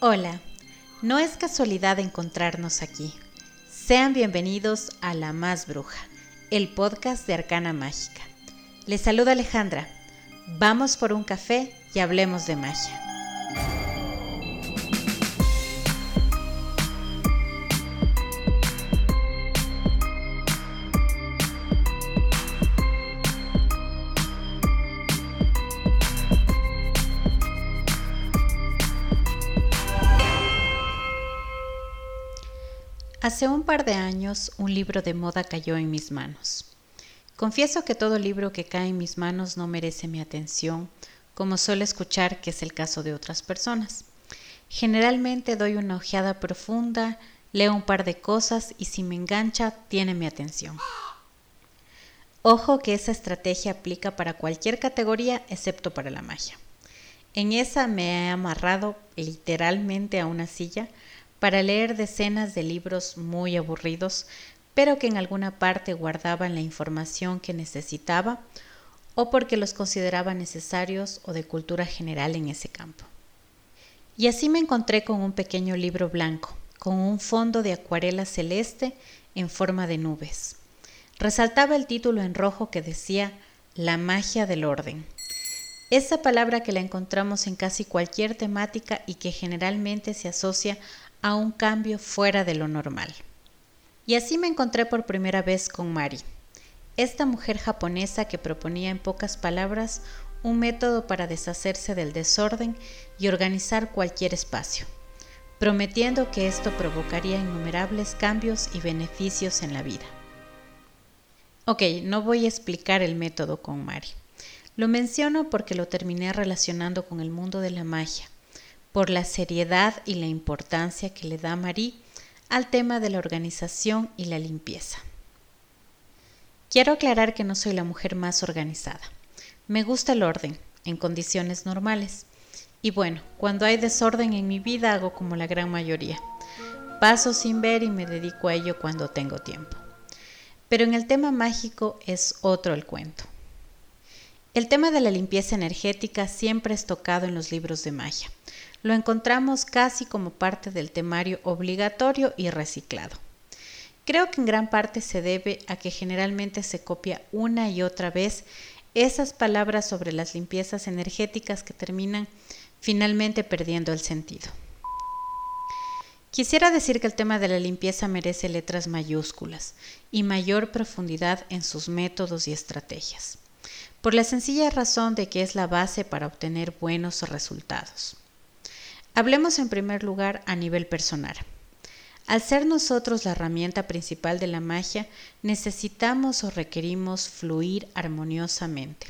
Hola, no es casualidad encontrarnos aquí. Sean bienvenidos a La Más Bruja, el podcast de Arcana Mágica. Les saluda Alejandra. Vamos por un café y hablemos de magia. Hace un par de años un libro de moda cayó en mis manos. Confieso que todo libro que cae en mis manos no merece mi atención, como suele escuchar que es el caso de otras personas. Generalmente doy una ojeada profunda, leo un par de cosas y si me engancha, tiene mi atención. Ojo que esa estrategia aplica para cualquier categoría excepto para la magia. En esa me he amarrado literalmente a una silla para leer decenas de libros muy aburridos, pero que en alguna parte guardaban la información que necesitaba o porque los consideraba necesarios o de cultura general en ese campo. Y así me encontré con un pequeño libro blanco, con un fondo de acuarela celeste en forma de nubes. Resaltaba el título en rojo que decía La magia del orden. Esa palabra que la encontramos en casi cualquier temática y que generalmente se asocia a un cambio fuera de lo normal. Y así me encontré por primera vez con Mari, esta mujer japonesa que proponía en pocas palabras un método para deshacerse del desorden y organizar cualquier espacio, prometiendo que esto provocaría innumerables cambios y beneficios en la vida. Ok, no voy a explicar el método con Mari. Lo menciono porque lo terminé relacionando con el mundo de la magia, por la seriedad y la importancia que le da Marie al tema de la organización y la limpieza. Quiero aclarar que no soy la mujer más organizada. Me gusta el orden, en condiciones normales. Y bueno, cuando hay desorden en mi vida hago como la gran mayoría. Paso sin ver y me dedico a ello cuando tengo tiempo. Pero en el tema mágico es otro el cuento. El tema de la limpieza energética siempre es tocado en los libros de magia lo encontramos casi como parte del temario obligatorio y reciclado. Creo que en gran parte se debe a que generalmente se copia una y otra vez esas palabras sobre las limpiezas energéticas que terminan finalmente perdiendo el sentido. Quisiera decir que el tema de la limpieza merece letras mayúsculas y mayor profundidad en sus métodos y estrategias, por la sencilla razón de que es la base para obtener buenos resultados. Hablemos en primer lugar a nivel personal. Al ser nosotros la herramienta principal de la magia, necesitamos o requerimos fluir armoniosamente.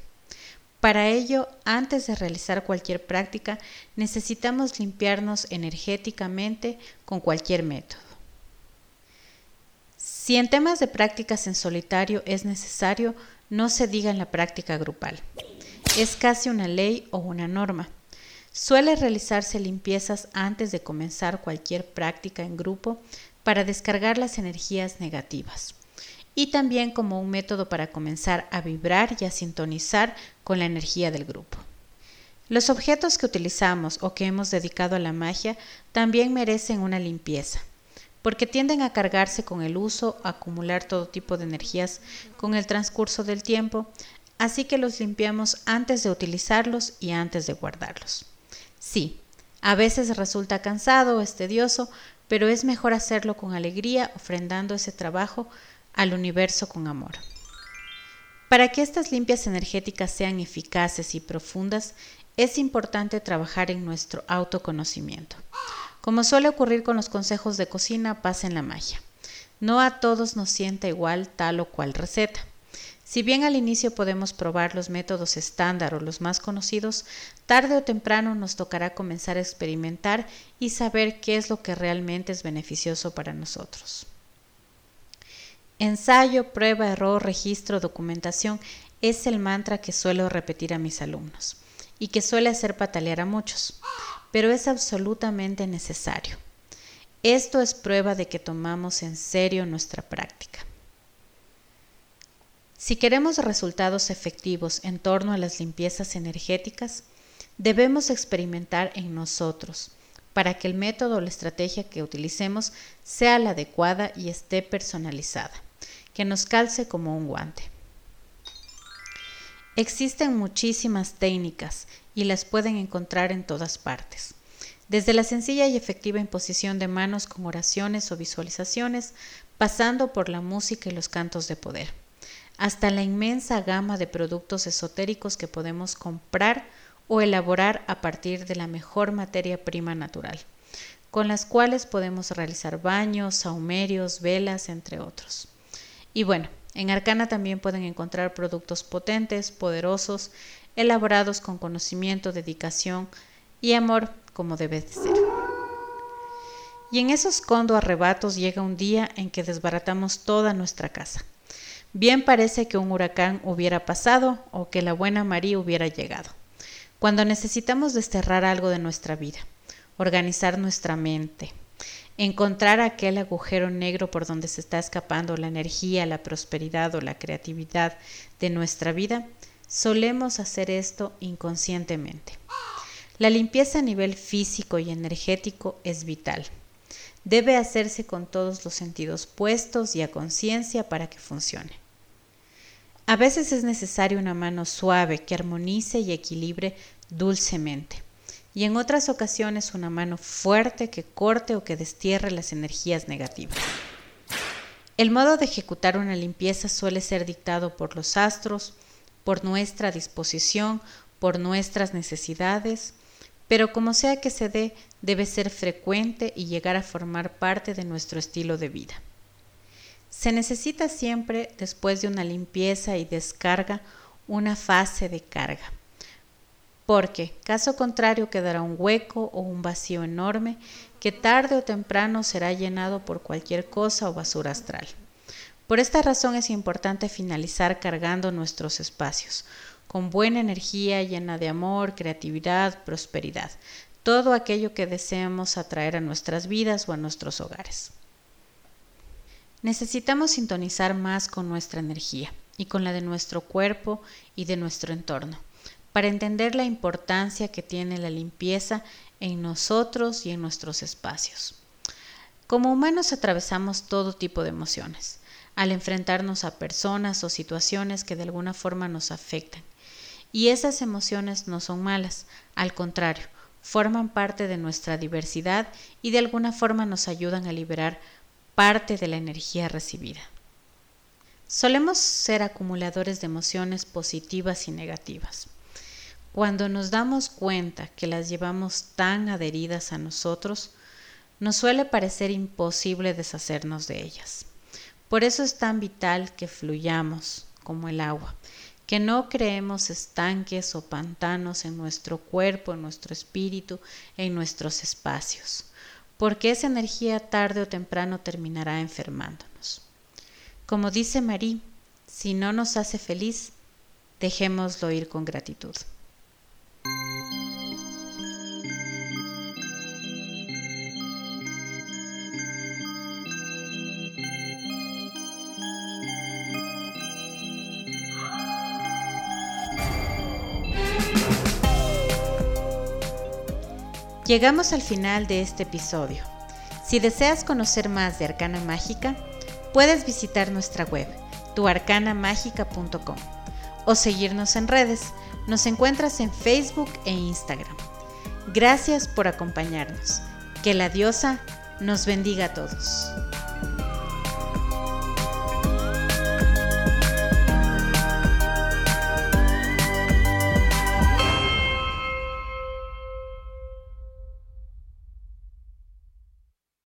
Para ello, antes de realizar cualquier práctica, necesitamos limpiarnos energéticamente con cualquier método. Si en temas de prácticas en solitario es necesario, no se diga en la práctica grupal. Es casi una ley o una norma. Suele realizarse limpiezas antes de comenzar cualquier práctica en grupo para descargar las energías negativas y también como un método para comenzar a vibrar y a sintonizar con la energía del grupo. Los objetos que utilizamos o que hemos dedicado a la magia también merecen una limpieza, porque tienden a cargarse con el uso, a acumular todo tipo de energías con el transcurso del tiempo, así que los limpiamos antes de utilizarlos y antes de guardarlos. Sí, a veces resulta cansado o es tedioso, pero es mejor hacerlo con alegría, ofrendando ese trabajo al universo con amor. Para que estas limpias energéticas sean eficaces y profundas, es importante trabajar en nuestro autoconocimiento. Como suele ocurrir con los consejos de cocina, pasa en la magia. No a todos nos sienta igual tal o cual receta. Si bien al inicio podemos probar los métodos estándar o los más conocidos, tarde o temprano nos tocará comenzar a experimentar y saber qué es lo que realmente es beneficioso para nosotros. Ensayo, prueba, error, registro, documentación es el mantra que suelo repetir a mis alumnos y que suele hacer patalear a muchos, pero es absolutamente necesario. Esto es prueba de que tomamos en serio nuestra práctica. Si queremos resultados efectivos en torno a las limpiezas energéticas, debemos experimentar en nosotros, para que el método o la estrategia que utilicemos sea la adecuada y esté personalizada, que nos calce como un guante. Existen muchísimas técnicas y las pueden encontrar en todas partes. Desde la sencilla y efectiva imposición de manos con oraciones o visualizaciones, pasando por la música y los cantos de poder, hasta la inmensa gama de productos esotéricos que podemos comprar o elaborar a partir de la mejor materia prima natural, con las cuales podemos realizar baños, saumerios, velas, entre otros. Y bueno, en Arcana también pueden encontrar productos potentes, poderosos, elaborados con conocimiento, dedicación y amor como debe de ser. Y en esos condo arrebatos llega un día en que desbaratamos toda nuestra casa. Bien parece que un huracán hubiera pasado o que la buena María hubiera llegado. Cuando necesitamos desterrar algo de nuestra vida, organizar nuestra mente, encontrar aquel agujero negro por donde se está escapando la energía, la prosperidad o la creatividad de nuestra vida, solemos hacer esto inconscientemente. La limpieza a nivel físico y energético es vital. Debe hacerse con todos los sentidos puestos y a conciencia para que funcione. A veces es necesaria una mano suave que armonice y equilibre dulcemente, y en otras ocasiones una mano fuerte que corte o que destierre las energías negativas. El modo de ejecutar una limpieza suele ser dictado por los astros, por nuestra disposición, por nuestras necesidades, pero como sea que se dé, debe ser frecuente y llegar a formar parte de nuestro estilo de vida. Se necesita siempre, después de una limpieza y descarga, una fase de carga, porque caso contrario quedará un hueco o un vacío enorme que tarde o temprano será llenado por cualquier cosa o basura astral. Por esta razón es importante finalizar cargando nuestros espacios, con buena energía llena de amor, creatividad, prosperidad, todo aquello que deseamos atraer a nuestras vidas o a nuestros hogares. Necesitamos sintonizar más con nuestra energía y con la de nuestro cuerpo y de nuestro entorno, para entender la importancia que tiene la limpieza en nosotros y en nuestros espacios. Como humanos atravesamos todo tipo de emociones al enfrentarnos a personas o situaciones que de alguna forma nos afectan y esas emociones no son malas, al contrario, forman parte de nuestra diversidad y de alguna forma nos ayudan a liberar parte de la energía recibida. Solemos ser acumuladores de emociones positivas y negativas. Cuando nos damos cuenta que las llevamos tan adheridas a nosotros, nos suele parecer imposible deshacernos de ellas. Por eso es tan vital que fluyamos como el agua, que no creemos estanques o pantanos en nuestro cuerpo, en nuestro espíritu, en nuestros espacios, porque esa energía tarde o temprano terminará enfermándonos. Como dice Marí, si no nos hace feliz, dejémoslo ir con gratitud. Llegamos al final de este episodio. Si deseas conocer más de Arcana Mágica, puedes visitar nuestra web, tuarcanamagica.com, o seguirnos en redes. Nos encuentras en Facebook e Instagram. Gracias por acompañarnos. Que la diosa nos bendiga a todos.